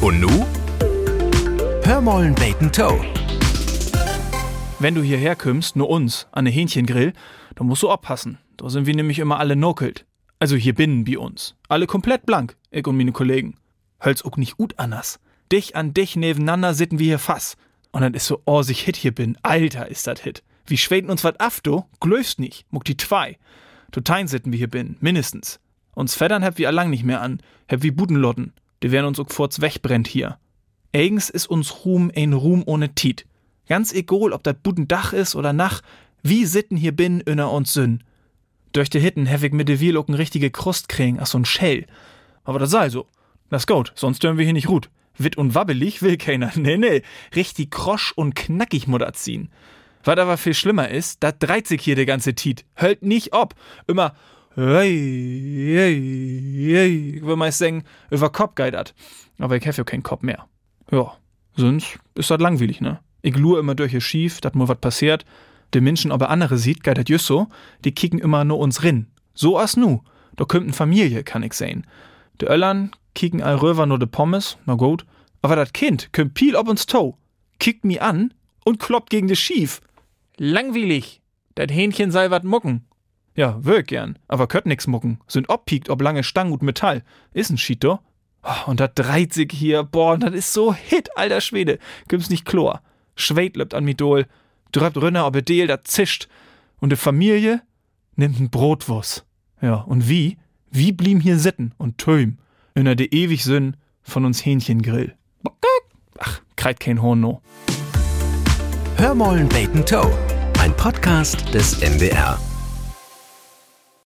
Und nu? Hörmollen Bacon Toe. Wenn du hierher kommst, nur uns, an ne Hähnchengrill, dann musst du aufpassen. Da sind wir nämlich immer alle nokelt. Also hier binnen bei uns. Alle komplett blank, ich und meine Kollegen. Hölz auch nicht gut anders. Dich an dich nebeneinander sitten wir hier fass. Und dann ist so, oh, sich Hit hier bin. Alter, ist dat Hit. Wie schweden uns wat af, du? Glöfst nicht. Muck die zwei. Totein sitten wir hier bin. Mindestens. Uns Feddern hab wir allang nicht mehr an. Hab wie Budenlotten. Die werden uns auch forts wegbrennt hier. Eigens ist uns Ruhm ein Ruhm ohne Tiet. Ganz egal, ob dat Budendach is oder nach, wie sitten hier bin inner uns Sünn. Durch die Hitten hef ich mit de Wielocken richtige Krust kriegen, ach so'n Schell. Aber das sei so. Das gut, sonst dürfen wir hier nicht gut. Witt und wabbelig will keiner. Nee, nee. Richtig krosch und knackig mutter ziehen. Was aber viel schlimmer ist, da dreht sich hier der ganze Tiet. Hört nicht ob. Immer, Ich will mal sagen, über Kopf geidert. Aber ich hef ja keinen Kopf mehr. Ja, sonst ist das langweilig, ne? Ich lure immer durch ihr Schief, dat nur wat passiert. De Menschen aber andere sieht, dat just so, die kicken immer nur uns rin. So as nu. Da kümmt n Familie, kann ich sehen. De Öllern kicken all röver nur de Pommes, na gut. Aber dat Kind kümmt piel ob uns to, kickt mi an und kloppt gegen de Schief. Langweilig. Dat Hähnchen sei wat mucken. Ja, wirk gern, aber könnt nix mucken. Sind obpiekt ob lange Stang und Metall. Is n Schied? Oh, und dreht sich hier, boah, und dat is so hit, alter Schwede. Gibt's nicht Chlor. Schwed löbt an Midol, dröbt Rünner ob Edel, dat zischt. Und de Familie nimmt n Brotwurst. Ja, und wie? Wie blieben hier sitten und töm? Inner de ewig Sünn von uns Hähnchengrill. Ach, kreit kein Horn no. Hörmollen Bacon Toe. Ein Podcast des NDR.